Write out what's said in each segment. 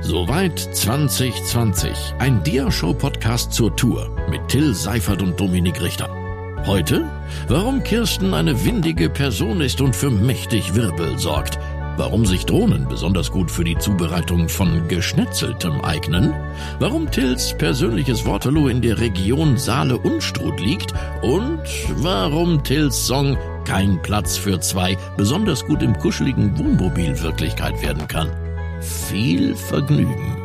Soweit 2020. Ein Diashow-Podcast zur Tour mit Till Seifert und Dominik Richter. Heute, warum Kirsten eine windige Person ist und für mächtig Wirbel sorgt. Warum sich Drohnen besonders gut für die Zubereitung von Geschnetzeltem eignen. Warum Tills persönliches Waterloo in der Region Saale-Unstrut liegt. Und warum Tills Song Kein Platz für zwei besonders gut im kuscheligen Wohnmobil Wirklichkeit werden kann. Viel Vergnügen.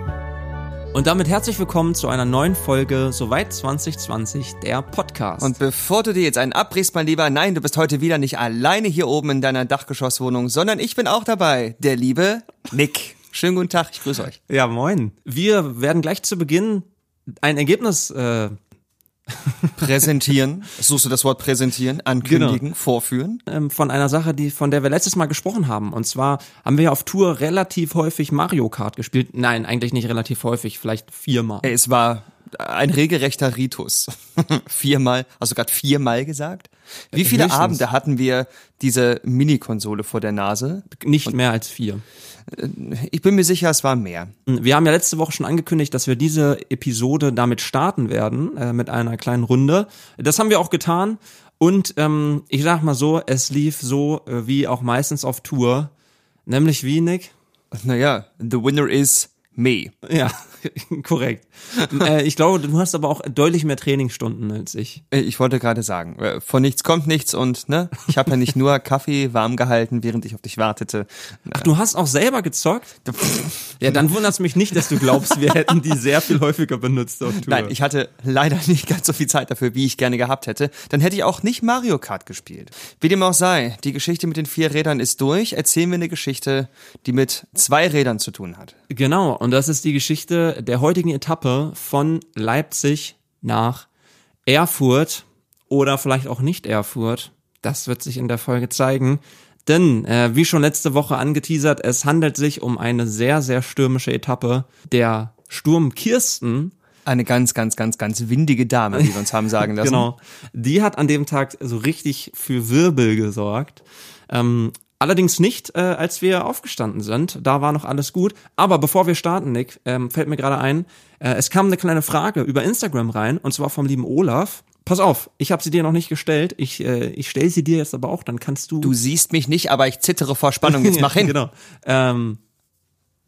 Und damit herzlich willkommen zu einer neuen Folge Soweit 2020, der Podcast. Und bevor du dir jetzt einen abbrichst, mein Lieber, nein, du bist heute wieder nicht alleine hier oben in deiner Dachgeschosswohnung, sondern ich bin auch dabei, der liebe Nick. Schönen guten Tag, ich grüße euch. ja, moin. Wir werden gleich zu Beginn ein Ergebnis äh, Präsentieren, suchst du das Wort präsentieren, ankündigen, Genau. vorführen? ähm, von einer Sache, die von der wir letztes Mal gesprochen haben. Und zwar haben wir auf Tour relativ häufig Mario Kart gespielt. Nein, eigentlich nicht relativ häufig, vielleicht viermal. Es war ein regelrechter Ritus. viermal, hast du gerade viermal gesagt? Wie viele Höchstens. Abende hatten wir diese Mini-Konsole vor der Nase? Nicht mehr als vier. Ich bin mir sicher, es war mehr. Wir haben ja letzte Woche schon angekündigt, dass wir diese Episode damit starten werden, äh, mit einer kleinen Runde. Das haben wir auch getan. Und ähm, ich sag mal so, es lief so äh, wie auch meistens auf Tour. Nämlich wie, Nick? Naja, the winner is me. Ja, korrekt. äh, ich glaube, du hast aber auch deutlich mehr Trainingsstunden als ich. Äh, Ich wollte gerade sagen, äh, von nichts kommt nichts und ne, ich habe ja nicht nur Kaffee warm gehalten, während ich auf dich wartete. Ach, du hast auch selber gezockt? Ja, dann wundert es mich nicht, dass du glaubst, wir hätten die sehr viel häufiger benutzt auf Tour. Nein, ich hatte leider nicht ganz so viel Zeit dafür, wie ich gerne gehabt hätte. Dann hätte ich auch nicht Mario Kart gespielt. Wie dem auch sei, die Geschichte mit den vier Rädern ist durch. Erzählen wir eine Geschichte, die mit zwei Rädern zu tun hat. Genau, und das ist die Geschichte der heutigen Etappe von Leipzig nach Erfurt oder vielleicht auch nicht Erfurt. Das wird sich in der Folge zeigen. Denn, äh, wie schon letzte Woche angeteasert, es handelt sich um eine sehr, sehr stürmische Etappe. Der Sturm Kirsten, Eine ganz, ganz, ganz, ganz windige Dame, wie wir uns haben sagen lassen. genau, die hat an dem Tag so richtig für Wirbel gesorgt. Ähm, allerdings nicht, äh, als wir aufgestanden sind. Da war noch alles gut. Aber bevor wir starten, Nick, ähm, fällt mir gerade ein, äh, es kam eine kleine Frage über Instagram rein, und zwar vom lieben Olaf. Pass auf, ich habe sie dir noch nicht gestellt. Ich, äh, ich stelle sie dir jetzt aber auch, dann kannst du. Du siehst mich nicht, aber ich zittere vor Spannung. Jetzt mach hin. genau. Ähm,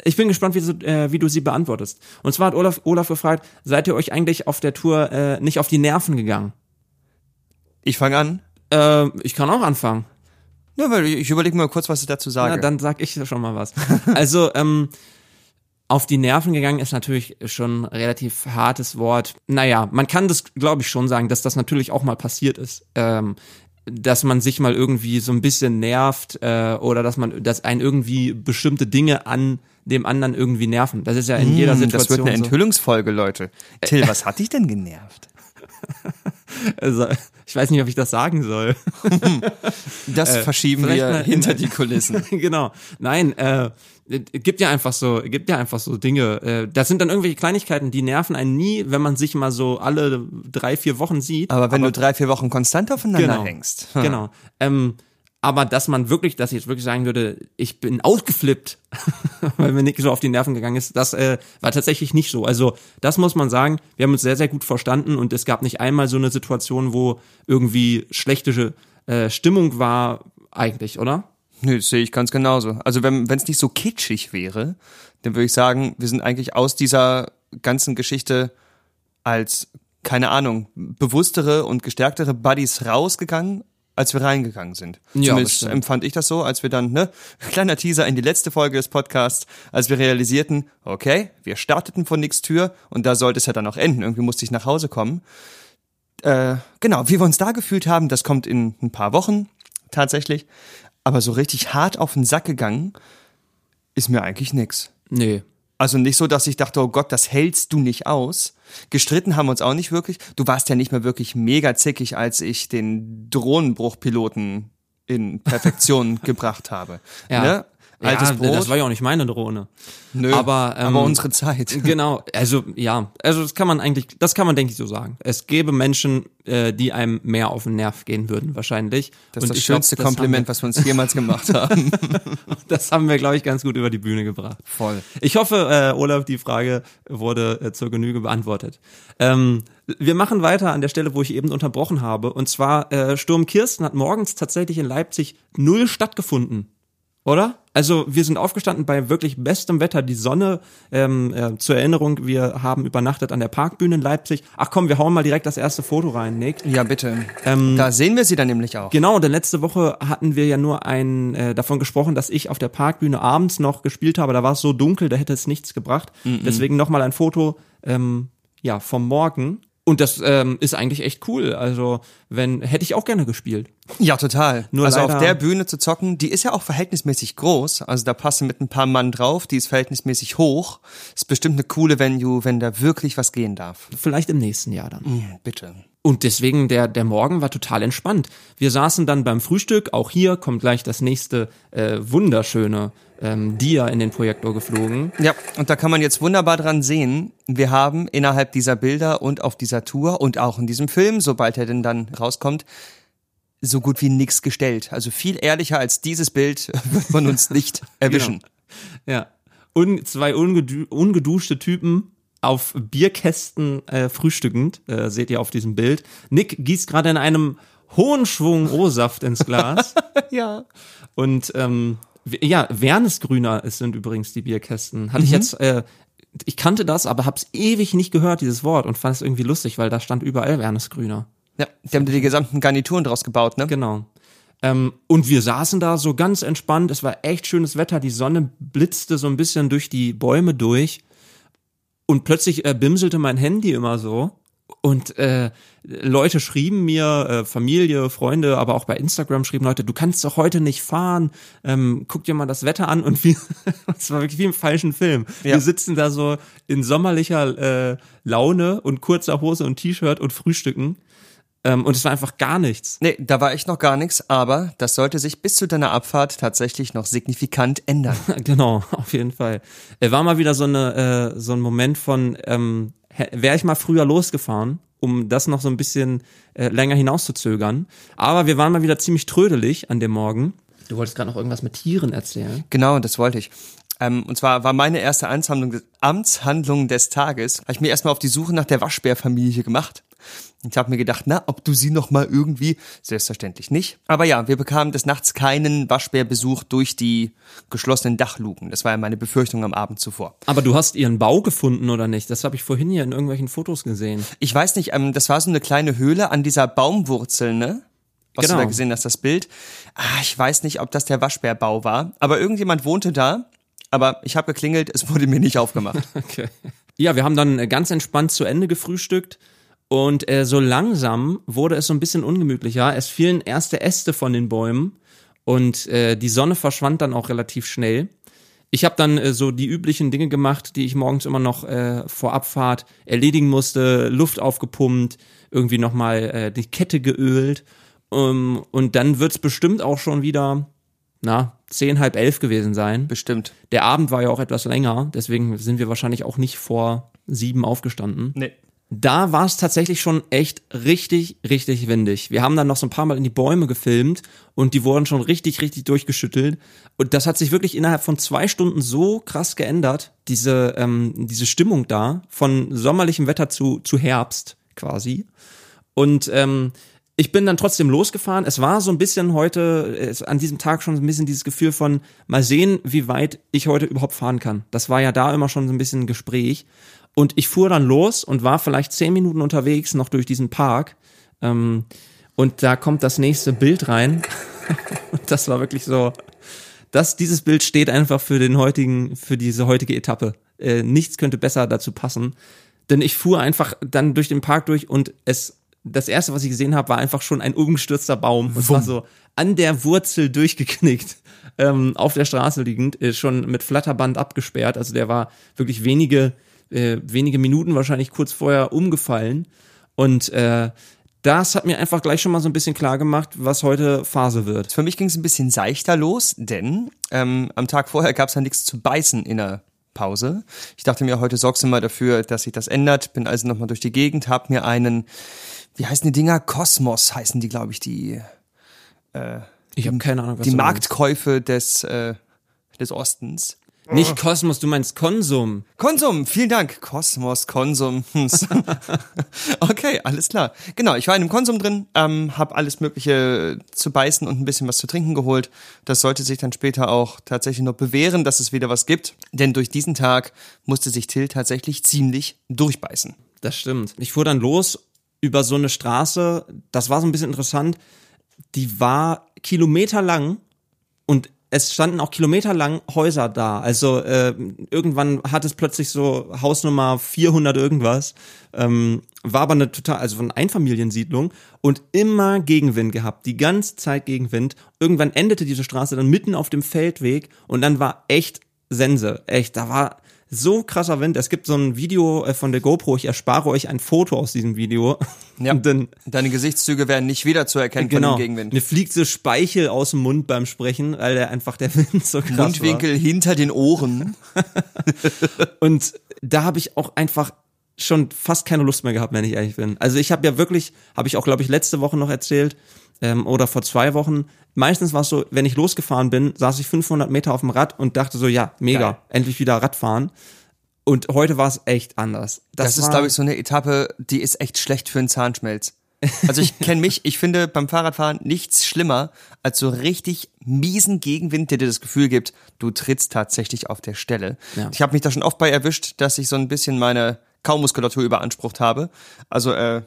ich bin gespannt, wie du, äh, wie du sie beantwortest. Und zwar hat Olaf, Olaf gefragt, seid ihr euch eigentlich auf der Tour äh, nicht auf die Nerven gegangen? Ich fange an. Äh, ich kann auch anfangen. Ja, weil ich überlege mal kurz, was ich dazu sage. Na, dann sag ich schon mal was. Also, ähm, auf die Nerven gegangen ist natürlich schon ein relativ hartes Wort. Naja, man kann das, glaube ich, schon sagen, dass das natürlich auch mal passiert ist. Ähm, dass man sich mal irgendwie so ein bisschen nervt äh, oder dass man, dass einen irgendwie bestimmte Dinge an dem anderen irgendwie nerven. Das ist ja in jeder Hm, Situation das wird eine. Enthüllungsfolge, Leute. Till, was hat dich denn genervt? Also, ich weiß nicht, ob ich das sagen soll. Das verschieben vielleicht wir mal hinter die Kulissen. genau. Nein, äh, es gibt ja einfach so, gibt ja einfach so Dinge. Äh, das sind dann irgendwelche Kleinigkeiten, die nerven einen nie, wenn man sich mal so alle drei, vier Wochen sieht. Aber wenn du drei, vier Wochen konstant aufeinander Genau. hängst. Genau. Ähm, aber dass man wirklich, dass ich jetzt wirklich sagen würde, ich bin ausgeflippt, weil mir Nick so auf die Nerven gegangen ist, das äh, war tatsächlich nicht so. Also das muss man sagen, wir haben uns sehr, sehr gut verstanden und es gab nicht einmal so eine Situation, wo irgendwie schlechte äh, Stimmung war, eigentlich, oder? Nö, das sehe ich ganz genauso. Also wenn es nicht so kitschig wäre, dann würde ich sagen, wir sind eigentlich aus dieser ganzen Geschichte als, keine Ahnung, bewusstere und gestärktere Buddies rausgegangen, als wir reingegangen sind. Ja, Zumindest empfand ich das so, als wir dann, ne, kleiner Teaser in die letzte Folge des Podcasts, als wir realisierten, okay, wir starteten von nix Tür und da sollte es ja dann auch enden. Irgendwie musste ich nach Hause kommen. Äh, genau, wie wir uns da gefühlt haben, das kommt in ein paar Wochen tatsächlich. Aber so richtig hart auf den Sack gegangen ist mir eigentlich nix. Nee. Also nicht so, dass ich dachte, oh Gott, das hältst du nicht aus. Gestritten haben wir uns auch nicht wirklich. Du warst ja nicht mehr wirklich mega zickig, als ich den Drohnenbruchpiloten in Perfektion gebracht habe. Ja. Ne? Altes ja, Brot. das war ja auch nicht meine Drohne. Nö, aber, ähm, aber unsere Zeit. Genau, also ja, also das kann man eigentlich, das kann man denke ich so sagen. Es gäbe Menschen, äh, die einem mehr auf den Nerv gehen würden wahrscheinlich. Das ist Und das glaub, schönste das haben Kompliment, was wir uns jemals gemacht haben. Wir, das haben wir, glaube ich, ganz gut über die Bühne gebracht. Voll. Ich hoffe, äh, Olaf, die Frage wurde äh, zur Genüge beantwortet. Ähm, wir machen weiter an der Stelle, wo ich eben unterbrochen habe. Und zwar, äh, Sturm Kirsten hat morgens tatsächlich in Leipzig null stattgefunden. Oder? Also wir sind aufgestanden bei wirklich bestem Wetter, die Sonne, ähm, äh, zur Erinnerung, wir haben übernachtet an der Parkbühne in Leipzig. Ach komm, wir hauen mal direkt das erste Foto rein, Nick. Ja, bitte. Ähm, da sehen wir sie dann nämlich auch. Genau, denn letzte Woche hatten wir ja nur ein, äh, davon gesprochen, dass ich auf der Parkbühne abends noch gespielt habe. Da war es so dunkel, da hätte es nichts gebracht. Deswegen nochmal ein Foto ähm, ja, vom Morgen. Und das ähm, ist eigentlich echt cool. Also, wenn, hätte ich auch gerne gespielt. Ja, total. Nur also auf der Bühne zu zocken, die ist ja auch verhältnismäßig groß. Also da passen mit ein paar Mann drauf, die ist verhältnismäßig hoch. Ist bestimmt eine coole Venue, wenn da wirklich was gehen darf. Vielleicht im nächsten Jahr dann. Hm, bitte. Und deswegen, der, der Morgen war total entspannt. Wir saßen dann beim Frühstück, auch hier kommt gleich das nächste äh, wunderschöne ähm, Dia in den Projektor geflogen. Ja, und da kann man jetzt wunderbar dran sehen, wir haben innerhalb dieser Bilder und auf dieser Tour und auch in diesem Film, sobald er denn dann rauskommt, so gut wie nichts gestellt. Also viel ehrlicher als dieses Bild wird man uns nicht erwischen. Ja. Und zwei ungeduschte Typen auf Bierkästen äh, frühstückend, äh, seht ihr auf diesem Bild. Nick gießt gerade in einem hohen Schwung O-Saft ins Glas. Ja. Und ähm, ja, Wernesgrüner es sind übrigens die Bierkästen. Hatte ich jetzt, äh, ich kannte das, aber hab's ewig nicht gehört, dieses Wort, und fand es irgendwie lustig, weil da stand überall Wernesgrüner. Ja, die haben die gesamten Garnituren draus gebaut, ne? Genau. Ähm, und wir saßen da so ganz entspannt. Es war echt schönes Wetter. Die Sonne blitzte so ein bisschen durch die Bäume durch. Und plötzlich äh, bimselte mein Handy immer so. Und äh, Leute schrieben mir, äh, Familie, Freunde, aber auch bei Instagram schrieben Leute, du kannst doch heute nicht fahren, ähm, guck dir mal das Wetter an und wie, es war wirklich wie im falschen Film. Ja. Wir sitzen da so in sommerlicher äh, Laune und kurzer Hose und T-Shirt und frühstücken ähm, und es war einfach gar nichts. Nee, da war echt noch gar nichts, aber das sollte sich bis zu deiner Abfahrt tatsächlich noch signifikant ändern. Genau, auf jeden Fall. Äh, War mal wieder so eine äh, so ein Moment von ähm, wäre ich mal früher losgefahren, um das noch so ein bisschen äh, länger hinauszuzögern. Aber wir waren mal wieder ziemlich trödelig an dem Morgen. Du wolltest gerade noch irgendwas mit Tieren erzählen. Genau, das wollte ich. Ähm, und zwar war meine erste Amtshandlung des, Amtshandlung des Tages, habe ich mir erstmal auf die Suche nach der Waschbärfamilie gemacht. Ich habe mir gedacht, na, ob du sie noch mal irgendwie, selbstverständlich nicht. Aber ja, wir bekamen des Nachts keinen Waschbärbesuch durch die geschlossenen Dachluken. Das war ja meine Befürchtung am Abend zuvor. Aber du hast ihren Bau gefunden oder nicht? Das habe ich vorhin hier in irgendwelchen Fotos gesehen. Ich weiß nicht, ähm, das war so eine kleine Höhle an dieser Baumwurzel, ne? Was Genau. du da gesehen hast, das Bild. Ah, ich weiß nicht, ob das der Waschbärbau war, aber irgendjemand wohnte da. Aber ich habe geklingelt, es wurde mir nicht aufgemacht. Okay. Ja, wir haben dann äh, ganz entspannt zu Ende gefrühstückt und äh, so langsam wurde es so ein bisschen ungemütlicher. Es fielen erste Äste von den Bäumen und äh, die Sonne verschwand dann auch relativ schnell. Ich habe dann äh, so die üblichen Dinge gemacht, die ich morgens immer noch äh, vor Abfahrt erledigen musste, Luft aufgepumpt, irgendwie nochmal äh, die Kette geölt um, und dann wird's bestimmt auch schon wieder, na, zehn, halb elf gewesen sein. Bestimmt. Der Abend war ja auch etwas länger, deswegen sind wir wahrscheinlich auch nicht vor sieben aufgestanden. Nee. Da war es tatsächlich schon echt richtig, richtig windig. Wir haben dann noch so ein paar Mal in die Bäume gefilmt und die wurden schon richtig, richtig durchgeschüttelt. Und das hat sich wirklich innerhalb von zwei Stunden so krass geändert, diese, ähm, diese Stimmung da, von sommerlichem Wetter zu, zu Herbst quasi. Und ähm, ich bin dann trotzdem losgefahren. Es war so ein bisschen heute, an diesem Tag schon so ein bisschen dieses Gefühl von, mal sehen, wie weit ich heute überhaupt fahren kann. Das war ja da immer schon so ein bisschen ein Gespräch. Und ich fuhr dann los und war vielleicht zehn Minuten unterwegs noch durch diesen Park. Ähm, und da kommt das nächste Bild rein. und das war wirklich so, das, dieses Bild steht einfach für den heutigen, für diese heutige Etappe. Äh, nichts könnte besser dazu passen. Denn ich fuhr einfach dann durch den Park durch und es, das erste, was ich gesehen habe, war einfach schon ein umgestürzter Baum. Und zwar so an der Wurzel durchgeknickt, ähm, auf der Straße liegend, äh, schon mit Flatterband abgesperrt. Also der war wirklich wenige, äh, wenige Minuten wahrscheinlich kurz vorher umgefallen. Und äh, das hat mir einfach gleich schon mal so ein bisschen klar gemacht, was heute Phase wird. Für mich ging es ein bisschen seichter los, denn ähm, am Tag vorher gab es ja nichts zu beißen in der Pause. Ich dachte mir, heute sorgst du mal dafür, dass sich das ändert. Bin also nochmal durch die Gegend, hab mir einen, wie heißen die Dinger? Kosmos heißen die, glaube ich, die Ich habe keine Ahnung, was die Marktkäufe des äh, des Ostens. Nicht Kosmos, du meinst Konsum. Konsum, vielen Dank. Kosmos, Konsum. okay, alles klar. Genau, ich war in einem Konsum drin, ähm, habe alles Mögliche zu beißen und ein bisschen was zu trinken geholt. Das sollte sich dann später auch tatsächlich noch bewähren, dass es wieder was gibt. Denn durch diesen Tag musste sich Till tatsächlich ziemlich durchbeißen. Das stimmt. Ich fuhr dann los über so eine Straße, das war so ein bisschen interessant, die war kilometerlang und es standen auch kilometerlang Häuser da. Also äh, irgendwann hat es plötzlich so Hausnummer 400 irgendwas. Ähm, war aber eine total, also eine Einfamiliensiedlung und immer Gegenwind gehabt, die ganze Zeit Gegenwind. Irgendwann endete diese Straße dann mitten auf dem Feldweg und dann war echt Sense, echt, da war so krasser Wind. Es gibt so ein Video äh, von der GoPro, ich erspare euch ein Foto aus diesem Video. Ja. Und dann Deine Gesichtszüge werden nicht wiederzuerkennen genau, von dem Gegenwind. mir fliegt so Speichel aus dem Mund beim Sprechen, weil der einfach der Wind so krass war. Mundwinkel hinter den Ohren. Und da habe ich auch einfach schon fast keine Lust mehr gehabt, wenn ich ehrlich bin. Also ich habe ja wirklich, habe ich auch, glaube ich, letzte Woche noch erzählt ähm, oder vor zwei Wochen. Meistens war es so, wenn ich losgefahren bin, saß ich 500 Meter auf dem Rad und dachte so, ja, mega, Geil. endlich wieder Radfahren. Und heute war es echt anders. Das, ist, war- glaube ich, so eine Etappe, die ist echt schlecht für einen Zahnschmelz. Also ich kenne mich, ich finde beim Fahrradfahren nichts schlimmer als so richtig miesen Gegenwind, der dir das Gefühl gibt, du trittst tatsächlich auf der Stelle. Ja. Ich habe mich da schon oft bei erwischt, dass ich so ein bisschen meine Kaumuskulatur überansprucht habe. Also äh,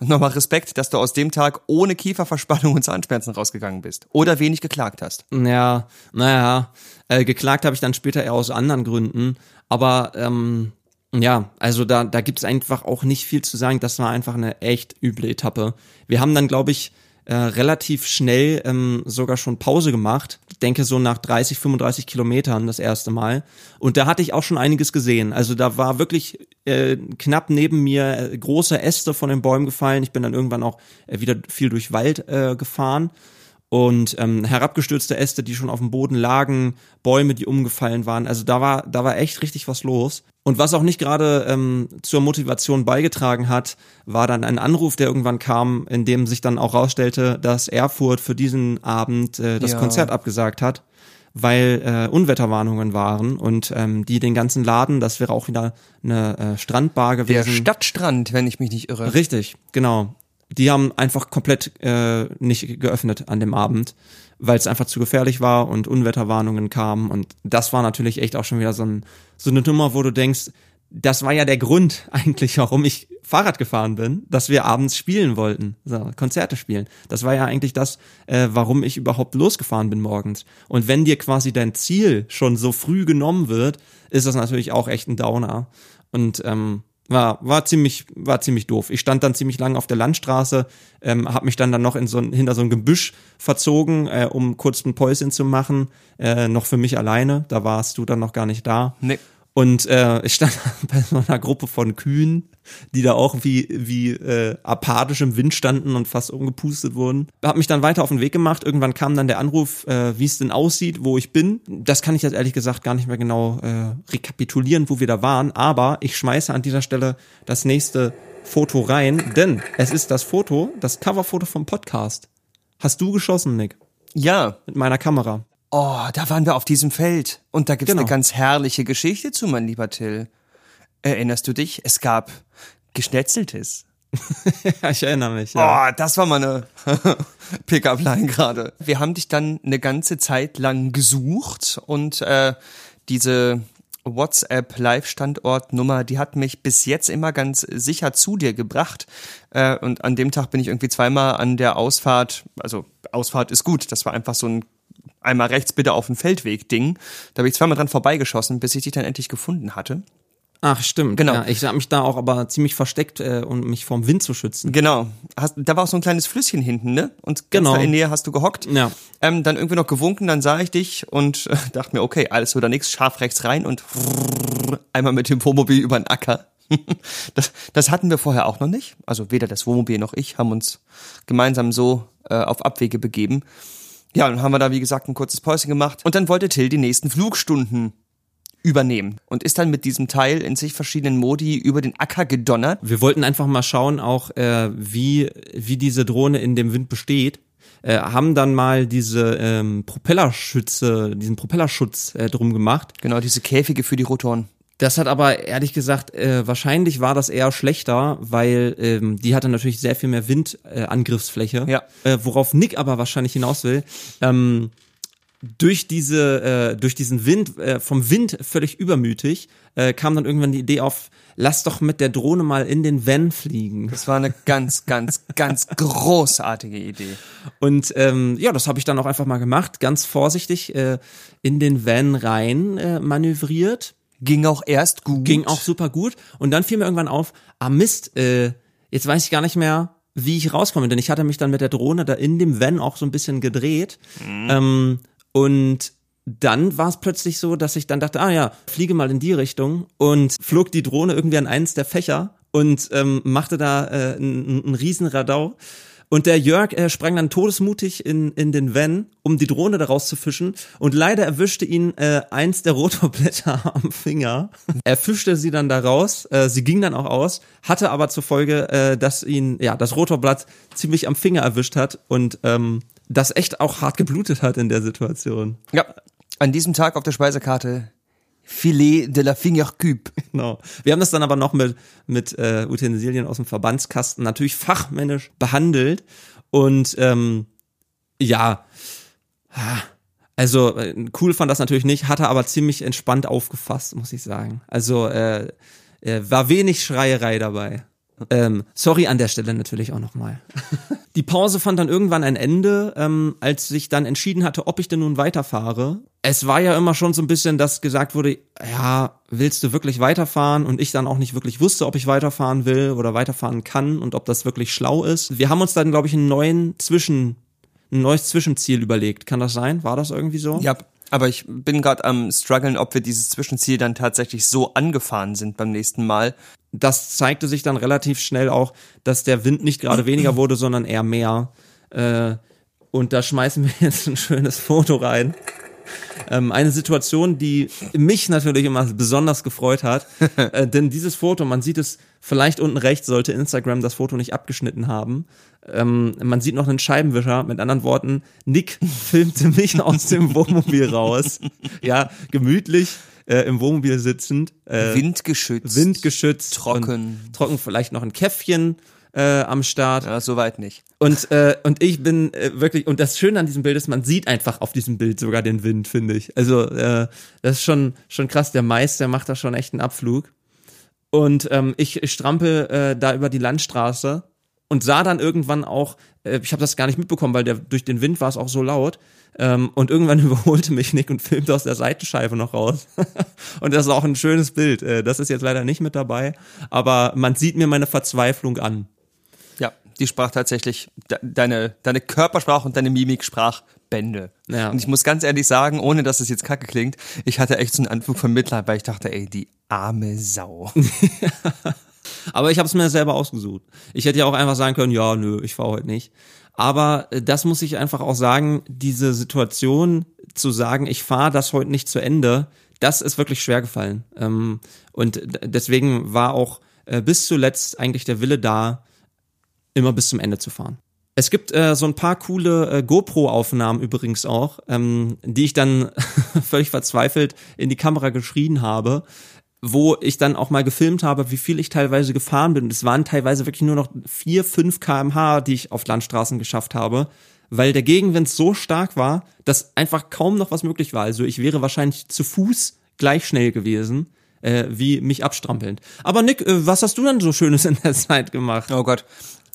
nochmal Respekt, dass du aus dem Tag ohne Kieferverspannung und Zahnschmerzen rausgegangen bist. Oder wenig geklagt hast. Ja, naja, äh, geklagt habe ich dann später eher aus anderen Gründen. Aber ähm, ja, also da, da gibt es einfach auch nicht viel zu sagen. Das war einfach eine echt üble Etappe. Wir haben dann, glaube ich, äh, relativ schnell ähm, sogar schon Pause gemacht. Ich denke so nach 30, 35 Kilometern das erste Mal. Und da hatte ich auch schon einiges gesehen. Also da war wirklich äh, knapp neben mir äh, große Äste von den Bäumen gefallen. Ich bin dann irgendwann auch äh, wieder viel durch Wald äh, gefahren und ähm, herabgestürzte Äste, die schon auf dem Boden lagen, Bäume, die umgefallen waren. Also da war, da war echt richtig was los. Und was auch nicht gerade ähm, zur Motivation beigetragen hat, war dann ein Anruf, der irgendwann kam, in dem sich dann auch rausstellte, dass Erfurt für diesen Abend äh, das Ja. Konzert abgesagt hat, weil äh, Unwetterwarnungen waren und ähm, die den ganzen Laden, das wäre auch wieder eine äh, Strandbar Der gewesen. Stadtstrand, wenn ich mich nicht irre. Richtig, genau. Die haben einfach komplett äh, nicht geöffnet an dem Abend, weil es einfach zu gefährlich war und Unwetterwarnungen kamen. Und das war natürlich echt auch schon wieder so, ein, so eine Nummer, wo du denkst, das war ja der Grund eigentlich, warum ich Fahrrad gefahren bin, dass wir abends spielen wollten, so, Konzerte spielen. Das war ja eigentlich das, äh, warum ich überhaupt losgefahren bin morgens. Und wenn dir quasi dein Ziel schon so früh genommen wird, ist das natürlich auch echt ein Downer. Und ähm, war war ziemlich war ziemlich doof. Ich stand dann ziemlich lange auf der Landstraße, ähm, habe mich dann dann noch in so hinter so ein Gebüsch verzogen, äh, um kurz ein Päuschen zu machen, äh, noch für mich alleine. Da warst du dann noch gar nicht da. Nee. Und äh, ich stand bei so einer Gruppe von Kühen, die da auch wie, wie äh, apathisch im Wind standen und fast umgepustet wurden. Hab mich dann weiter auf den Weg gemacht. Irgendwann kam dann der Anruf, äh, wie es denn aussieht, wo ich bin. Das kann ich jetzt ehrlich gesagt gar nicht mehr genau äh, rekapitulieren, wo wir da waren. Aber ich schmeiße an dieser Stelle das nächste Foto rein, denn es ist das Foto, das Coverfoto vom Podcast. Hast du geschossen, Nick? Ja, Mit meiner Kamera. Oh, da waren wir auf diesem Feld. Und da gibt's Genau. eine ganz herrliche Geschichte zu, mein lieber Till. Erinnerst du dich? Es gab Geschnetzeltes. Ja, ich erinnere mich. Ja. Oh, das war mal eine Pickup-Line gerade. Wir haben dich dann eine ganze Zeit lang gesucht und äh, diese WhatsApp-Live-Standortnummer, die hat mich bis jetzt immer ganz sicher zu dir gebracht. Äh, und an dem Tag bin ich irgendwie zweimal an der Ausfahrt, also Ausfahrt ist gut, das war einfach so ein einmal rechts bitte auf den Feldweg-Ding. Da bin ich zweimal dran vorbeigeschossen, bis ich dich dann endlich gefunden hatte. Ach, stimmt. Genau. Ja, ich habe mich da auch aber ziemlich versteckt, äh, um mich vom Wind zu schützen. Genau. Hast, da war auch so ein kleines Flüsschen hinten, ne? Und ganz Genau. da in Nähe hast du gehockt. Ja. Ähm, dann irgendwie noch gewunken, dann sah ich dich und äh, dachte mir, okay, alles oder nichts, scharf rechts rein und einmal mit dem Wohnmobil über den Acker. Das, das hatten wir vorher auch noch nicht. Also weder das Wohnmobil noch ich haben uns gemeinsam so äh, auf Abwege begeben. Ja, dann haben wir da, wie gesagt, ein kurzes Päuschen gemacht. Und dann wollte Till die nächsten Flugstunden übernehmen und ist dann mit diesem Teil in sich verschiedenen Modi über den Acker gedonnert. Wir wollten einfach mal schauen, auch äh, wie, wie diese Drohne in dem Wind besteht. Äh, haben dann mal diese ähm, Propellerschütze, diesen Propellerschutz äh, drum gemacht. Genau, diese Käfige für die Rotoren. Das hat aber ehrlich gesagt, äh, wahrscheinlich war das eher schlechter, weil ähm, die hatte natürlich sehr viel mehr Windangriffsfläche. Äh, Angriffsfläche. Ja. Äh, worauf Nick aber wahrscheinlich hinaus will. Ähm, durch diese, äh, durch diesen Wind, äh, vom Wind völlig übermütig, äh, kam dann irgendwann die Idee auf, lass doch mit der Drohne mal in den Van fliegen. Das war eine ganz, ganz, ganz großartige Idee. Und ähm, ja, das habe ich dann auch einfach mal gemacht, ganz vorsichtig äh, in den Van rein äh, manövriert. Ging auch erst gut. Ging auch super gut. Und dann fiel mir irgendwann auf, ah Mist, äh, jetzt weiß ich gar nicht mehr, wie ich rauskomme, denn ich hatte mich dann mit der Drohne da in dem Van auch so ein bisschen gedreht. Ähm, und dann war es plötzlich so, dass ich dann dachte, ah ja, fliege mal in die Richtung und flog die Drohne irgendwie an eins der Fächer und ähm, machte da äh, einen, einen riesen Radau. Und der Jörg äh, sprang dann todesmutig in, in den Van, um die Drohne daraus zu fischen. Und leider erwischte ihn äh, eins der Rotorblätter am Finger. Er fischte sie dann da raus. Äh, sie ging dann auch aus, hatte aber zur Folge, äh, dass ihn ja das Rotorblatt ziemlich am Finger erwischt hat und ähm, das echt auch hart geblutet hat in der Situation. Ja. An diesem Tag auf der Speisekarte Filet de la Fingercube. Genau. Wir haben das dann aber noch mit, mit äh, Utensilien aus dem Verbandskasten natürlich fachmännisch behandelt. Und ähm, ja, also äh, cool fand das natürlich nicht, hatte aber ziemlich entspannt aufgefasst, muss ich sagen. Also äh, äh, war wenig Schreierei dabei. Ähm, sorry an der Stelle natürlich auch nochmal. Die Pause fand dann irgendwann ein Ende, ähm, als ich dann entschieden hatte, ob ich denn nun weiterfahre. Es war ja immer schon so ein bisschen, dass gesagt wurde, ja, willst du wirklich weiterfahren? Und ich dann auch nicht wirklich wusste, ob ich weiterfahren will oder weiterfahren kann und ob das wirklich schlau ist. Wir haben uns dann, glaube ich, einen neuen Zwischen, ein neues Zwischenziel überlegt. Kann das sein? War das irgendwie so? Ja, aber ich bin gerade am struggeln, ob wir dieses Zwischenziel dann tatsächlich so angefahren sind beim nächsten Mal. Das zeigte sich dann relativ schnell auch, dass der Wind nicht gerade weniger wurde, sondern eher mehr. Äh, und da schmeißen wir jetzt ein schönes Foto rein. Ähm, eine Situation, die mich natürlich immer besonders gefreut hat, äh, denn dieses Foto, man sieht es vielleicht unten rechts, sollte Instagram das Foto nicht abgeschnitten haben. Ähm, man sieht noch einen Scheibenwischer, mit anderen Worten, Nick filmte mich aus dem Wohnmobil raus. Ja, gemütlich äh, im Wohnmobil sitzend. Äh, Windgeschützt. windgeschützt. Trocken. Trocken, vielleicht noch ein Käffchen äh, am Start. Ja, soweit nicht. Und, äh, und ich bin äh, wirklich, und das Schöne an diesem Bild ist, man sieht einfach auf diesem Bild sogar den Wind, finde ich. Also, äh, das ist schon, schon krass. Der Mais, der macht da schon echt einen Abflug. Und ähm, ich, ich strampel äh, da über die Landstraße und sah dann irgendwann auch, äh, ich habe das gar nicht mitbekommen, weil der durch den Wind war es auch so laut. Ähm, und irgendwann überholte mich Nick und filmte aus der Seitenscheibe noch raus. und das ist auch ein schönes Bild. Äh, das ist jetzt leider nicht mit dabei, aber man sieht mir meine Verzweiflung an. Ja, die sprach tatsächlich, de deine, deine Körpersprache und deine Mimik sprach Bände. Ja. Und ich muss ganz ehrlich sagen, ohne dass es jetzt kacke klingt, ich hatte echt so einen Anflug von Mitleid, weil ich dachte, ey, die arme Sau. Aber ich habe es mir selber ausgesucht. Ich hätte ja auch einfach sagen können, ja, nö, ich fahre heute nicht. Aber äh, das muss ich einfach auch sagen, diese Situation zu sagen, ich fahre das heute nicht zu Ende, das ist wirklich schwer gefallen. Ähm, und deswegen war auch äh, bis zuletzt eigentlich der Wille da, immer bis zum Ende zu fahren. Es gibt äh, so ein paar coole äh, GoPro-Aufnahmen übrigens auch, ähm, die ich dann völlig verzweifelt in die Kamera geschrien habe, wo ich dann auch mal gefilmt habe, wie viel ich teilweise gefahren bin. Und es waren teilweise wirklich nur noch vier, fünf kmh, die ich auf Landstraßen geschafft habe, weil der Gegenwind so stark war, dass einfach kaum noch was möglich war. Also ich wäre wahrscheinlich zu Fuß gleich schnell gewesen, äh, wie mich abstrampelnd. Aber Nick, äh, was hast du denn so Schönes in der Zeit gemacht? Oh Gott.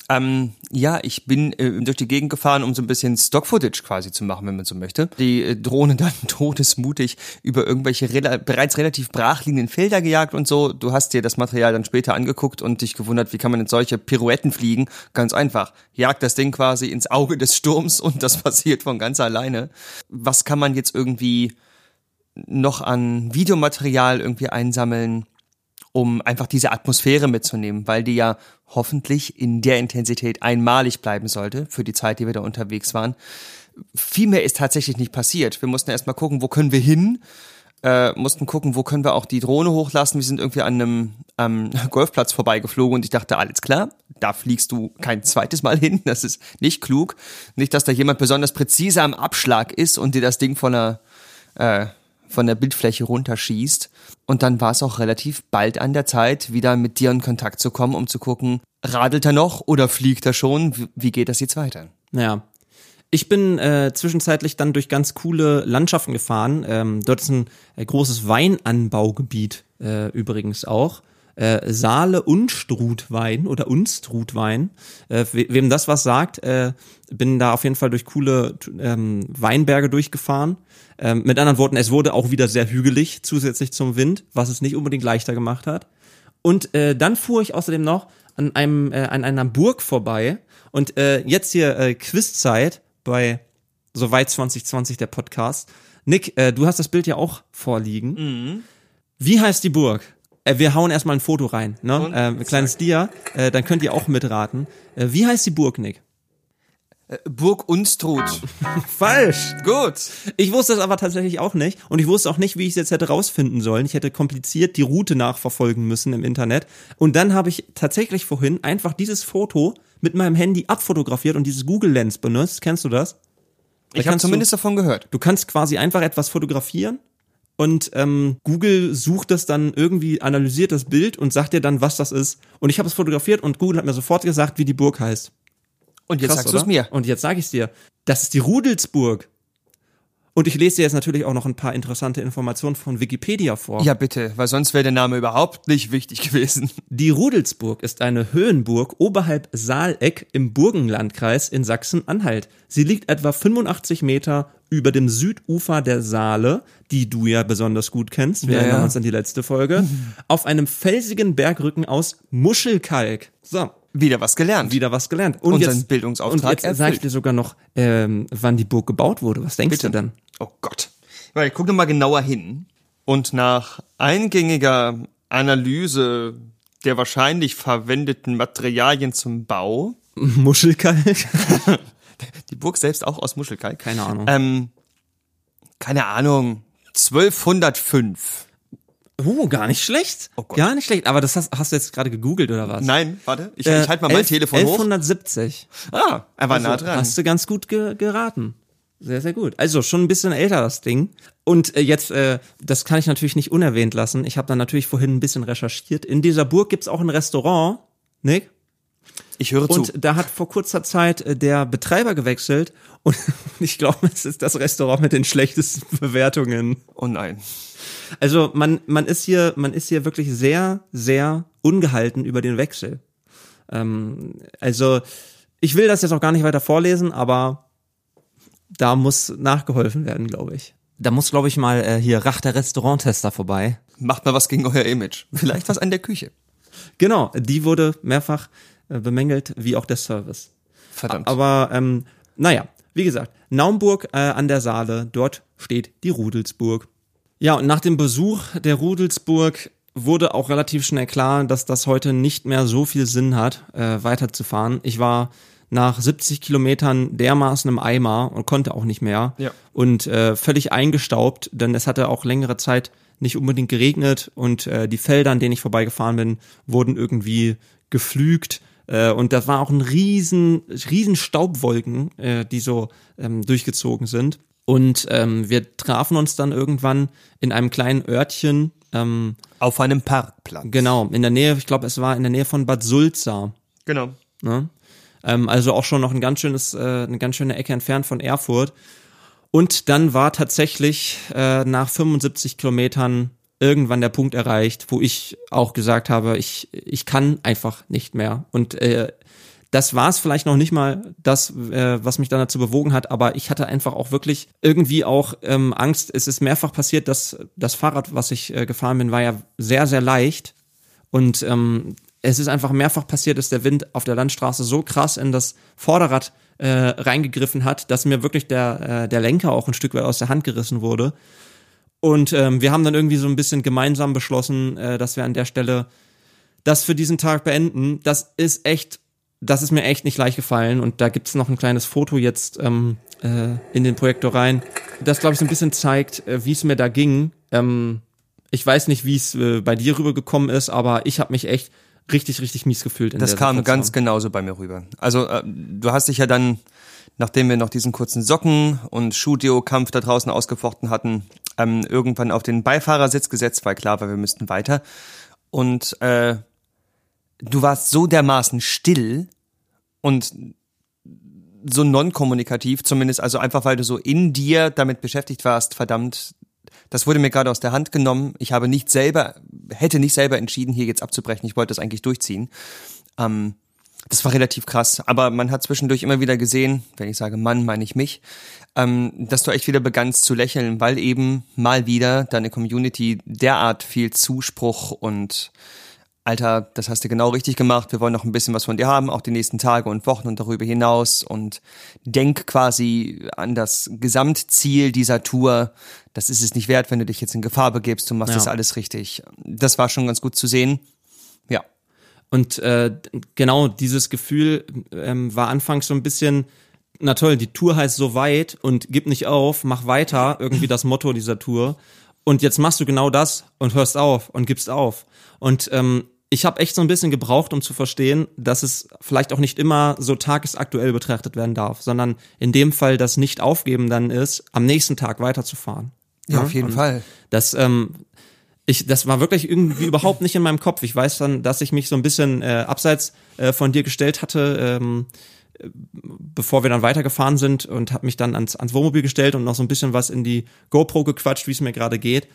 Ähm, ja, ich bin äh, durch die Gegend gefahren, um so ein bisschen Stock-Footage quasi zu machen, wenn man so möchte. Die äh, Drohne dann todesmutig über irgendwelche rela bereits relativ brachliegenden Felder gejagt und so. Du hast dir das Material dann später angeguckt und dich gewundert, wie kann man in solche Pirouetten fliegen? Ganz einfach. Jagt das Ding quasi ins Auge des Sturms und das passiert von ganz alleine. Was kann man jetzt irgendwie noch an Videomaterial irgendwie einsammeln? Um einfach diese Atmosphäre mitzunehmen, weil die ja hoffentlich in der Intensität einmalig bleiben sollte für die Zeit, die wir da unterwegs waren. Viel mehr ist tatsächlich nicht passiert. Wir mussten erstmal gucken, wo können wir hin, äh, mussten gucken, wo können wir auch die Drohne hochlassen. Wir sind irgendwie an einem ähm, Golfplatz vorbeigeflogen und ich dachte, alles klar, da fliegst du kein zweites Mal hin. Das ist nicht klug. Nicht, dass da jemand besonders präzise am Abschlag ist und dir das Ding von der, äh, von der Bildfläche runterschießt. Und dann war es auch relativ bald an der Zeit, wieder mit dir in Kontakt zu kommen, um zu gucken, radelt er noch oder fliegt er schon? Wie, geht das jetzt weiter? Ja, ich bin äh, zwischenzeitlich dann durch ganz coole Landschaften gefahren. Ähm, dort ist ein äh, großes Weinanbaugebiet äh, übrigens auch. Äh, Saale Unstrutwein oder Unstrutwein. Äh, we wem das was sagt, äh, bin da auf jeden Fall durch coole ähm, Weinberge durchgefahren. Ähm, mit anderen Worten, es wurde auch wieder sehr hügelig zusätzlich zum Wind, was es nicht unbedingt leichter gemacht hat. Und äh, dann fuhr ich außerdem noch an einem äh, an einer Burg vorbei und äh, jetzt hier äh, Quizzeit bei Soweit 2020 der Podcast. Nick, äh, du hast das Bild ja auch vorliegen. Mhm. Wie heißt die Burg? Äh, wir hauen erstmal ein Foto rein, ne? Äh, ein kleines Dia, äh, dann könnt ihr auch mitraten. Äh, wie heißt die Burg, Nick? Äh, Burg Unstrut. Falsch. Gut. Ich wusste es aber tatsächlich auch nicht und ich wusste auch nicht, wie ich es jetzt hätte rausfinden sollen. Ich hätte kompliziert die Route nachverfolgen müssen im Internet und dann habe ich tatsächlich vorhin einfach dieses Foto mit meinem Handy abfotografiert und dieses Google Lens benutzt. Kennst du das? Da Ich habe zumindest du, davon gehört. du kannst quasi einfach etwas fotografieren und ähm, Google sucht das dann irgendwie, analysiert das Bild und sagt dir dann, was das ist. Und ich habe es fotografiert und Google hat mir sofort gesagt, wie die Burg heißt. Und jetzt Krass, sagst du es mir. Und jetzt sage ich dir. Das ist die Rudelsburg. Und ich lese dir jetzt natürlich auch noch ein paar interessante Informationen von Wikipedia vor. Ja, bitte, weil sonst wäre der Name überhaupt nicht wichtig gewesen. Die Rudelsburg ist eine Höhenburg oberhalb Saaleck im Burgenlandkreis in Sachsen-Anhalt. Sie liegt etwa 85 Meter über dem Südufer der Saale, die du ja besonders gut kennst. Wir Ja, erinnern uns an die letzte Folge. auf einem felsigen Bergrücken aus Muschelkalk. So, Wieder was gelernt. wieder was gelernt. Und Unseren jetzt, Bildungsauftrag Und jetzt sage ich erfüllt. dir sogar noch, ähm, wann die Burg gebaut wurde. Was denkst Bitte. du denn? Oh Gott. Weil guck doch mal genauer hin. Und nach eingängiger Analyse der wahrscheinlich verwendeten Materialien zum Bau, Muschelkalk? die Burg selbst auch aus Muschelkalk, Keine Ahnung. ähm, keine Ahnung, 1205. Oh, gar nicht schlecht. Oh Gott. Gar nicht schlecht. Aber das hast, hast du jetzt gerade gegoogelt oder was? Nein, warte, ich, Äh, ich halte mal mein elf- Telefon 1170. hoch. Ah, er war nah Also, dran. Hast du ganz gut ge geraten. Sehr, sehr gut. Also schon ein bisschen älter das Ding. Und äh, jetzt, äh, das kann ich natürlich nicht unerwähnt lassen. Ich habe dann natürlich vorhin ein bisschen recherchiert. In dieser Burg gibt's auch ein Restaurant, Nick. Ich höre Und zu. da hat vor kurzer Zeit äh, der Betreiber gewechselt. Und ich glaube, es ist das Restaurant mit den schlechtesten Bewertungen. Oh nein. Also man, man ist hier, man ist hier wirklich sehr, sehr ungehalten über den Wechsel. Ähm, also ich will das jetzt auch gar nicht weiter vorlesen, aber da muss nachgeholfen werden, glaube ich. Da muss, glaube ich, mal äh, hier Rach der Restauranttester vorbei. Macht mal was gegen euer Image. Vielleicht was an der Küche. Genau, die wurde mehrfach bemängelt, wie auch der Service. Verdammt. Aber ähm, naja, wie gesagt, Naumburg äh, an der Saale, dort steht die Rudelsburg. Ja, und nach dem Besuch der Rudelsburg wurde auch relativ schnell klar, dass das heute nicht mehr so viel Sinn hat, äh, weiterzufahren. Ich war nach 70 Kilometern dermaßen im Eimer und konnte auch nicht mehr. Ja. Und äh, völlig eingestaubt, denn es hatte auch längere Zeit nicht unbedingt geregnet und äh, die Felder, an denen ich vorbeigefahren bin, wurden irgendwie geflügt. Äh, und das war auch ein riesen, riesen Staubwolken, äh, die so ähm, durchgezogen sind. Und ähm, wir trafen uns dann irgendwann in einem kleinen Örtchen, ähm, Auf einem Parkplatz. genau, in der Nähe, ich glaube, es war in der Nähe von Bad Sulza. Genau. Ne? Ähm, also auch schon noch ein ganz schönes, äh, eine ganz schöne Ecke entfernt von Erfurt. Und dann war tatsächlich äh, nach 75 Kilometern irgendwann der Punkt erreicht, wo ich auch gesagt habe, ich, ich kann einfach nicht mehr. Und äh, das war es vielleicht noch nicht mal das, äh, was mich dann dazu bewogen hat, aber ich hatte einfach auch wirklich irgendwie auch ähm, Angst. Es ist mehrfach passiert, dass das Fahrrad, was ich äh, gefahren bin, war ja sehr, sehr leicht. Und ähm, es ist einfach mehrfach passiert, dass der Wind auf der Landstraße so krass in das Vorderrad äh, reingegriffen hat, dass mir wirklich der, äh, der Lenker auch ein Stück weit aus der Hand gerissen wurde. Und ähm, wir haben dann irgendwie so ein bisschen gemeinsam beschlossen, äh, dass wir an der Stelle das für diesen Tag beenden. Das ist echt, das ist mir echt nicht leicht gefallen. Und da gibt's noch ein kleines Foto jetzt ähm, äh, in den Projektor rein, das, glaube ich, so ein bisschen zeigt, äh, wie es mir da ging. Ähm, ich weiß nicht, wie es äh, bei dir rübergekommen ist, aber ich habe mich echt richtig, richtig mies gefühlt. In das der kam Situation. ganz genauso bei mir rüber. Also äh, du hast dich ja dann, nachdem wir noch diesen kurzen Socken und Schuhdeo-Kampf da draußen ausgefochten hatten, ähm, irgendwann auf den Beifahrersitz gesetzt, weil klar war, wir müssten weiter. Und äh, du warst so dermaßen still und so non-kommunikativ, zumindest also einfach, weil du so in dir damit beschäftigt warst, verdammt, das wurde mir gerade aus der Hand genommen. Ich habe nicht selber, hätte nicht selber entschieden, hier jetzt abzubrechen. Ich wollte das eigentlich durchziehen. Ähm, das war relativ krass, aber man hat zwischendurch immer wieder gesehen, wenn ich sage Mann, meine ich mich, ähm, dass du echt wieder begannst zu lächeln, weil eben mal wieder deine Community derart viel Zuspruch und Alter, das hast du genau richtig gemacht. Wir wollen noch ein bisschen was von dir haben, auch die nächsten Tage und Wochen und darüber hinaus. Und denk quasi an das Gesamtziel dieser Tour. Das ist es nicht wert, wenn du dich jetzt in Gefahr begibst. Du machst Ja. das alles richtig. Das war schon ganz gut zu sehen. Ja. Und äh, genau dieses Gefühl ähm, war anfangs so ein bisschen, na toll, die Tour heißt so weit und gib nicht auf, mach weiter, irgendwie das Motto dieser Tour. Und jetzt machst du genau das und hörst auf und gibst auf. Und ähm, ich habe echt so ein bisschen gebraucht, um zu verstehen, dass es vielleicht auch nicht immer so tagesaktuell betrachtet werden darf, sondern in dem Fall das Nicht-Aufgeben dann ist, am nächsten Tag weiterzufahren. Ja, auf jeden und Fall. Das, ähm, ich, das war wirklich irgendwie überhaupt nicht in meinem Kopf. Ich weiß dann, dass ich mich so ein bisschen äh, abseits äh, von dir gestellt hatte, ähm, äh, bevor wir dann weitergefahren sind und habe mich dann ans, ans Wohnmobil gestellt und noch so ein bisschen was in die GoPro gequatscht, wie es mir gerade geht.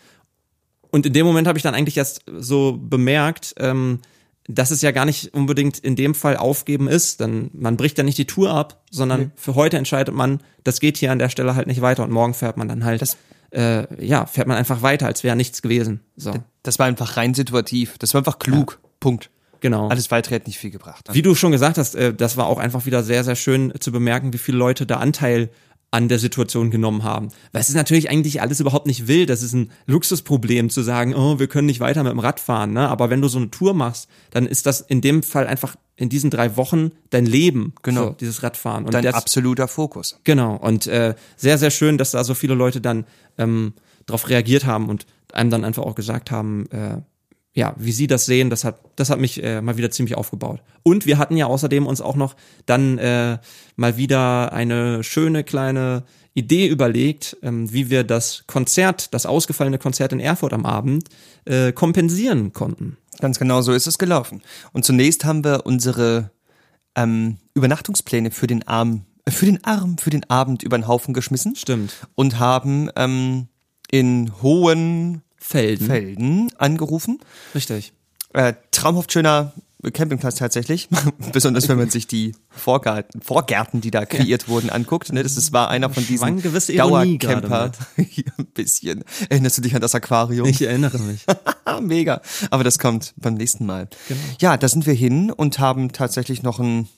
Und in dem Moment habe ich dann eigentlich erst so bemerkt, ähm, dass es ja gar nicht unbedingt in dem Fall aufgeben ist, denn man bricht ja nicht die Tour ab, sondern Nee. für heute entscheidet man, das geht hier an der Stelle halt nicht weiter und morgen fährt man dann halt, Das- äh, ja, fährt man einfach weiter, als wäre nichts gewesen. So, Das war einfach rein situativ. Das war einfach klug. Punkt. Genau. Alles weitere hat nicht viel gebracht. Wie du schon gesagt hast, äh, das war auch einfach wieder sehr, sehr schön zu bemerken, wie viele Leute da Anteil an der Situation genommen haben. Weil es ist natürlich eigentlich alles überhaupt nicht wild. Das ist ein Luxusproblem zu sagen, oh, wir können nicht weiter mit dem Rad fahren. Ne? Aber wenn du so eine Tour machst, dann ist das in dem Fall einfach in diesen drei Wochen dein Leben. Genau. So, dieses Radfahren. Und Dein das, absoluter Fokus. Genau. Und äh, sehr, sehr schön, dass da so viele Leute dann ähm, darauf reagiert haben und einem dann einfach auch gesagt haben, äh, ja, wie sie das sehen, das hat, das hat mich äh, mal wieder ziemlich aufgebaut. Und wir hatten ja außerdem uns auch noch dann äh, mal wieder eine schöne kleine Idee überlegt, ähm, wie wir das Konzert, das ausgefallene Konzert in Erfurt am Abend äh, kompensieren konnten. Ganz genau so ist es gelaufen. Und zunächst haben wir unsere ähm, Übernachtungspläne für den Arm, äh, für den Arm, für den Abend über den Haufen geschmissen Stimmt. und haben ähm, in Hohenfelden Felden. angerufen. Richtig. Äh, traumhaft schöner Campingplatz tatsächlich, besonders wenn man sich die Vorgärten, Vorgärten, die da kreiert wurden, anguckt. Ne? Das ist, war einer von diesen Dauercamper. Hier ein bisschen. Erinnerst du dich an das Aquarium? Ich erinnere mich. Mega. Aber das kommt beim nächsten Mal. Genau. Ja, da sind wir hin und haben tatsächlich noch einen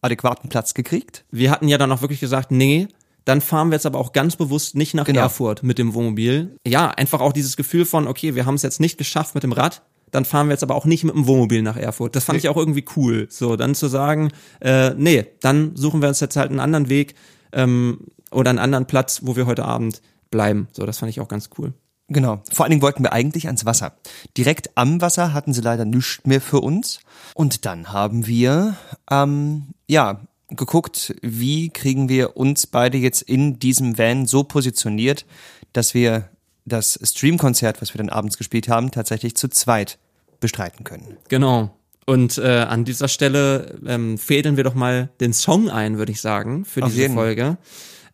adäquaten Platz gekriegt. wir hatten ja dann auch wirklich gesagt, nee, dann fahren wir jetzt aber auch ganz bewusst nicht nach Genau. Erfurt mit dem Wohnmobil. Ja, einfach auch dieses Gefühl von, okay, wir haben es jetzt nicht geschafft mit dem Rad, dann fahren wir jetzt aber auch nicht mit dem Wohnmobil nach Erfurt. Das fand ich auch irgendwie cool. So, dann zu sagen, äh, nee, dann suchen wir uns jetzt halt einen anderen Weg ähm, oder einen anderen Platz, wo wir heute Abend bleiben. So, das fand ich auch ganz cool. Genau. Vor allen Dingen wollten wir eigentlich ans Wasser. Direkt am Wasser hatten sie leider nichts mehr für uns. Und dann haben wir, ähm, ja, geguckt, wie kriegen wir uns beide jetzt in diesem Van so positioniert, dass wir das Streamkonzert, was wir dann abends gespielt haben, tatsächlich zu zweit bestreiten können. Genau. Und äh, an dieser Stelle ähm, fädeln wir doch mal den Song ein, würde ich sagen, für Auf diese jeden. Folge.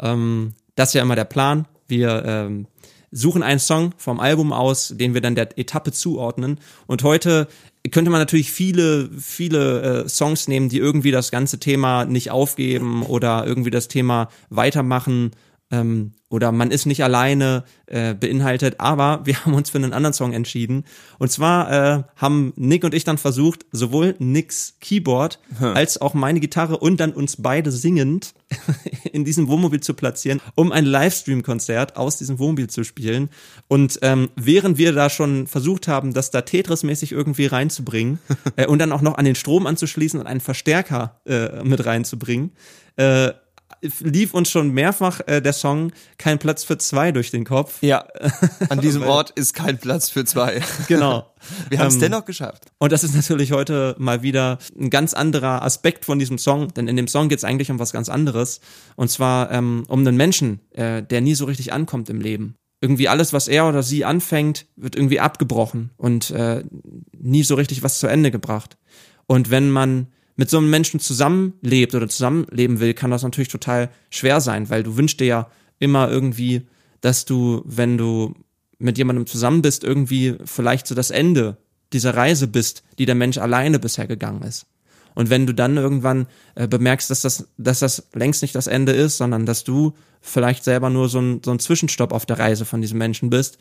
Ähm, das ist ja immer der Plan. Wir ähm, suchen einen Song vom Album aus, den wir dann der Etappe zuordnen. Und heute könnte man natürlich viele, viele äh, Songs nehmen, die irgendwie das ganze Thema nicht aufgeben oder irgendwie das Thema weitermachen ähm, oder man ist nicht alleine äh, beinhaltet, aber wir haben uns für einen anderen Song entschieden. Und zwar äh, haben Nick und ich dann versucht, sowohl Nicks Keyboard hm. als auch meine Gitarre und dann uns beide singend in diesem Wohnmobil zu platzieren, um ein Livestream-Konzert aus diesem Wohnmobil zu spielen. Und ähm, während wir da schon versucht haben, das da Tetris-mäßig irgendwie reinzubringen äh, und dann auch noch an den Strom anzuschließen und einen Verstärker äh, mit reinzubringen, äh, lief uns schon mehrfach äh, der Song Kein Platz für zwei durch den Kopf. Ja, an diesem Ort ist kein Platz für zwei. Genau. Wir haben es ähm, dennoch geschafft. Und das ist natürlich heute mal wieder ein ganz anderer Aspekt von diesem Song, denn in dem Song geht es eigentlich um was ganz anderes. Und zwar ähm, um einen Menschen, äh, der nie so richtig ankommt im Leben. Irgendwie alles, was er oder sie anfängt, wird irgendwie abgebrochen und äh, nie so richtig was zu Ende gebracht. Und wenn man mit so einem Menschen zusammenlebt oder zusammenleben will, kann das natürlich total schwer sein, weil du wünschst dir ja immer irgendwie, dass du, wenn du mit jemandem zusammen bist, irgendwie vielleicht so das Ende dieser Reise bist, die der Mensch alleine bisher gegangen ist. Und wenn du dann irgendwann äh, bemerkst, dass das, dass das längst nicht das Ende ist, sondern dass du vielleicht selber nur so ein, so ein Zwischenstopp auf der Reise von diesem Menschen bist,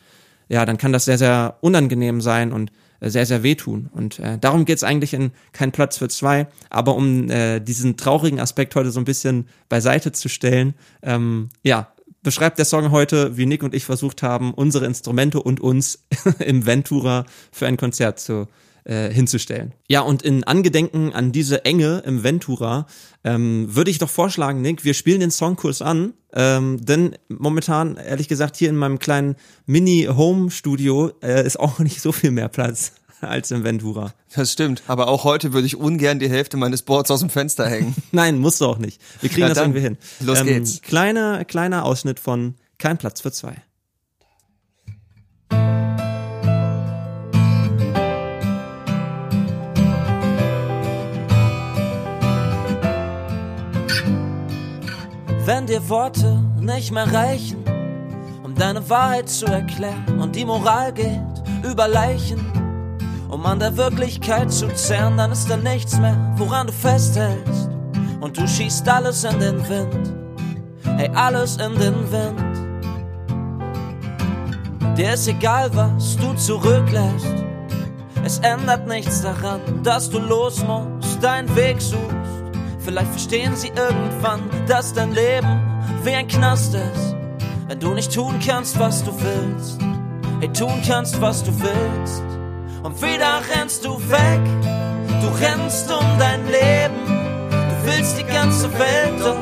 ja, dann kann das sehr, sehr unangenehm sein und sehr, sehr wehtun. Und äh, darum geht's eigentlich in Kein Platz für zwei. Aber um äh, diesen traurigen Aspekt heute so ein bisschen beiseite zu stellen, ähm, ja, beschreibt der Song heute, wie Nick und ich versucht haben, unsere Instrumente und uns im Ventura für ein Konzert zu äh, hinzustellen. Ja, und in Angedenken an diese Enge im Ventura ähm, würde ich doch vorschlagen, Nick, wir spielen den Songkurs an, ähm, denn momentan, ehrlich gesagt, hier in meinem kleinen Mini-Home-Studio äh, ist auch nicht so viel mehr Platz als im Ventura. Das stimmt, aber auch heute würde ich ungern die Hälfte meines Boards aus dem Fenster hängen. Nein, musst du auch nicht. Wir kriegen Na das irgendwie hin. Los ähm, geht's. Kleiner, kleiner Ausschnitt von Kein Platz für zwei. Wenn dir Worte nicht mehr reichen, um deine Wahrheit zu erklären und die Moral geht über Leichen, um an der Wirklichkeit zu zerren, dann ist da nichts mehr, woran du festhältst. Und du schießt alles in den Wind, hey, alles in den Wind. Dir ist egal, was du zurücklässt. Es ändert nichts daran, dass du los musst, deinen Weg suchst Vielleicht verstehen sie irgendwann, dass dein Leben wie ein Knast ist. Wenn du nicht tun kannst, was du willst. Hey, tun kannst, was du willst. Und wieder rennst du weg. Du rennst um dein Leben. Du willst die ganze Welt, doch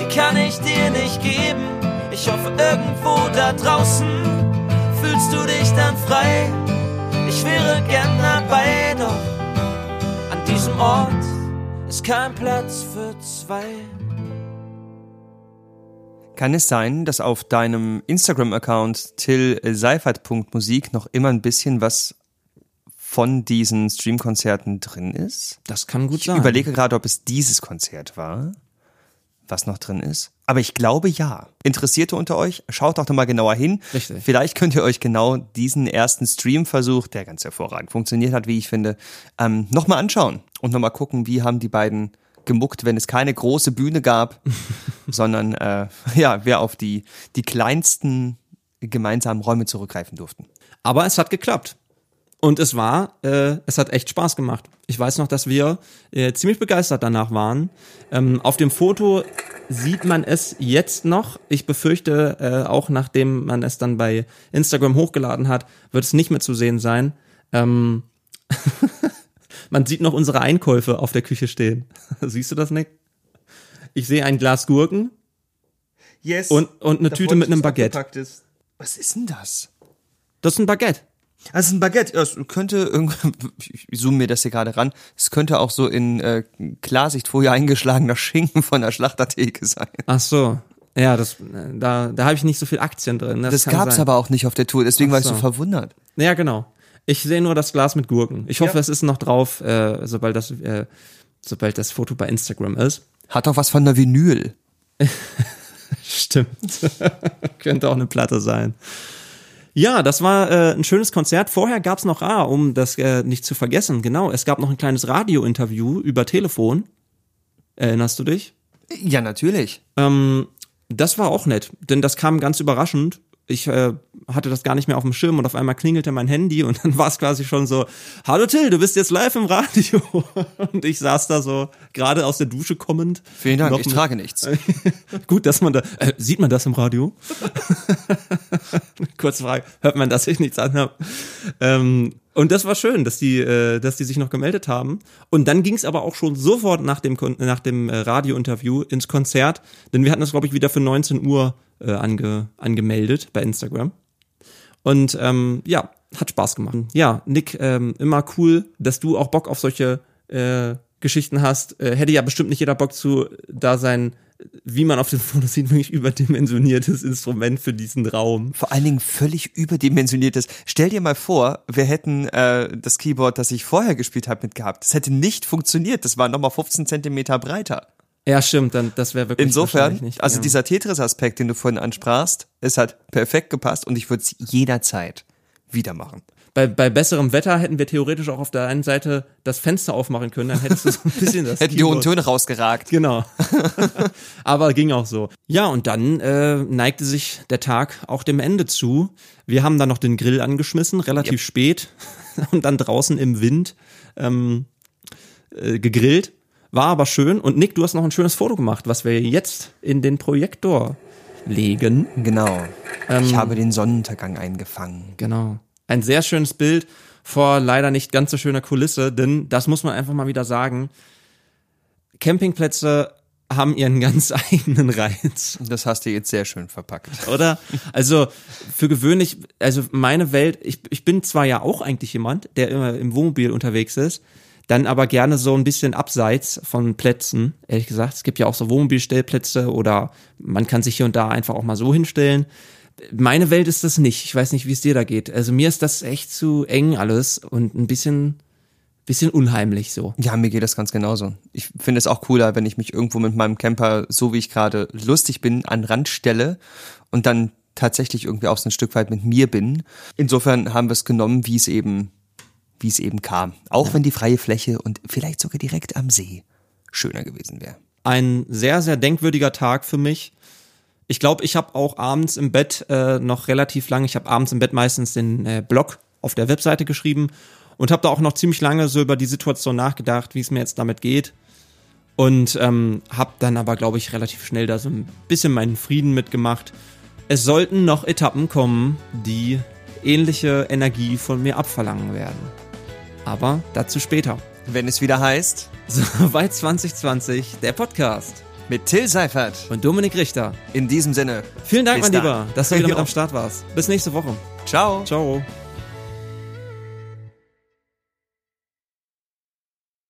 die kann ich dir nicht geben. Ich hoffe, irgendwo da draußen fühlst du dich dann frei. Ich wäre gern dabei, doch an diesem Ort ist kein Platz für zwei. Kann es sein, dass auf deinem Instagram-Account tillseifert.musik noch immer ein bisschen was von diesen Streamkonzerten drin ist? Das kann gut ich sein. Ich überlege gerade, ob es dieses Konzert war was noch drin ist. Aber ich glaube ja. Interessierte unter euch, schaut doch mal genauer hin. Richtig. Vielleicht könnt ihr euch genau diesen ersten Streamversuch, der ganz hervorragend funktioniert hat, wie ich finde, ähm, nochmal anschauen und nochmal gucken, wie haben die beiden gemuckt, wenn es keine große Bühne gab, sondern äh, ja, wir auf die, die kleinsten gemeinsamen Räume zurückgreifen durften. Aber es hat geklappt. Und es war, äh, es hat echt Spaß gemacht. Ich weiß noch, dass wir äh, ziemlich begeistert danach waren. Ähm, auf dem Foto sieht man es jetzt noch. Ich befürchte, äh, auch nachdem man es dann bei Instagram hochgeladen hat, wird es nicht mehr zu sehen sein. Ähm man sieht noch unsere Einkäufe auf der Küche stehen. Siehst du das, Nick? Ich sehe ein Glas Gurken. Yes. Und, und eine Tüte mit einem Baguette. Was ist denn das? Das ist ein Baguette. Also ein Baguette, es könnte irgendwie, ich zoome mir das hier gerade ran, es könnte auch so in äh, Klarsichtfolie eingeschlagener Schinken von der Schlachtertheke sein. Ach so. Ja, das, da, da habe ich nicht so viel Aktien drin. Das, das gab's sein. aber auch nicht auf der Tour, deswegen so. war ich so verwundert. Ja, genau. Ich sehe nur das Glas mit Gurken. Ich hoffe, ja. es ist noch drauf, äh, sobald das, äh, sobald das Foto bei Instagram ist. Hat doch was von der Vinyl. Stimmt. Könnte auch eine Platte sein. Ja, das war äh, ein schönes Konzert. Vorher gab's noch, ah, um das äh, nicht zu vergessen, genau, es gab noch ein kleines Radiointerview über Telefon. Erinnerst du dich? Ja, natürlich. Ähm, Das war auch nett, denn das kam ganz überraschend. Ich äh, hatte das gar nicht mehr auf dem Schirm und auf einmal klingelte mein Handy und dann war es quasi schon so, hallo Till, du bist jetzt live im Radio. Und ich saß da so, gerade aus der Dusche kommend. Vielen Dank, ich mit- trage nichts. Gut, dass man da, äh, sieht man das im Radio? Kurze Frage, hört man, dass ich nichts anhab? Ähm, und das war schön, dass die, äh, dass die sich noch gemeldet haben. Und dann ging es aber auch schon sofort nach dem, nach dem äh, Radiointerview ins Konzert, denn wir hatten das, glaube ich, wieder für 19 Uhr äh, ange, angemeldet bei Instagram. Und ähm, ja, hat Spaß gemacht. Ja, Nick, ähm, immer cool, dass du auch Bock auf solche äh, Geschichten hast. Äh, hätte ja bestimmt nicht jeder Bock zu, da sein, wie man auf den Fotos sieht, wirklich überdimensioniertes Instrument für diesen Raum. Vor allen Dingen völlig überdimensioniertes. Stell dir mal vor, wir hätten äh, das Keyboard, das ich vorher gespielt habe, mitgehabt. Das hätte nicht funktioniert. Das war nochmal 15 Zentimeter breiter. Ja, stimmt, dann das wäre wirklich Insofern, nicht. also ja. dieser Tetris-Aspekt, den du vorhin ansprachst, es hat perfekt gepasst und ich würde es jederzeit wieder machen. Bei, bei besserem Wetter hätten wir theoretisch auch auf der einen Seite das Fenster aufmachen können, dann hättest du so ein bisschen das Hätten die hohen Töne rausgeragt. Genau. Aber ging auch so. Ja, und dann äh, neigte sich der Tag auch dem Ende zu. Wir haben dann noch den Grill angeschmissen, relativ spät, und dann draußen im Wind ähm, äh, gegrillt. War aber schön. Und Nick, du hast noch ein schönes Foto gemacht, was wir jetzt in den Projektor legen. Genau. Ähm, ich habe den Sonnenuntergang eingefangen. Genau. Ein sehr schönes Bild vor leider nicht ganz so schöner Kulisse, denn das muss man einfach mal wieder sagen. Campingplätze haben ihren ganz eigenen Reiz, Das hast du jetzt sehr schön verpackt. oder? Also für gewöhnlich, also meine Welt, ich, ich bin zwar ja auch eigentlich jemand, der immer im Wohnmobil unterwegs ist, dann aber gerne so ein bisschen abseits von Plätzen, ehrlich gesagt. Es gibt ja auch so Wohnmobilstellplätze oder man kann sich hier und da einfach auch mal so hinstellen. Meine Welt ist das nicht. Ich weiß nicht, wie es dir da geht. Also mir ist das echt zu eng alles und ein bisschen, bisschen unheimlich so. Ja, mir geht das ganz genauso. Ich finde es auch cooler, wenn ich mich irgendwo mit meinem Camper, so wie ich gerade lustig bin, an den Rand stelle und dann tatsächlich irgendwie auch so ein Stück weit mit mir bin. Insofern haben wir es genommen, wie es eben, wie es eben kam. Auch wenn die freie Fläche und vielleicht sogar direkt am See schöner gewesen wäre. Ein sehr, sehr denkwürdiger Tag für mich. Ich glaube, ich habe auch abends im Bett äh, noch relativ lange, ich habe abends im Bett meistens den äh, Blog auf der Webseite geschrieben und habe da auch noch ziemlich lange so über die Situation nachgedacht, wie es mir jetzt damit geht. Und ähm, habe dann aber, glaube ich, relativ schnell da so ein bisschen meinen Frieden mitgemacht. Es sollten noch Etappen kommen, die ähnliche Energie von mir abverlangen werden. Aber dazu später. Wenn es wieder heißt, Soweit 2020, der Podcast mit Till Seifert. und Dominik Richter. In diesem Sinne. Vielen Dank, mein dann. Lieber, dass du wieder mit am Start warst. Bis nächste Woche. Ciao. Ciao.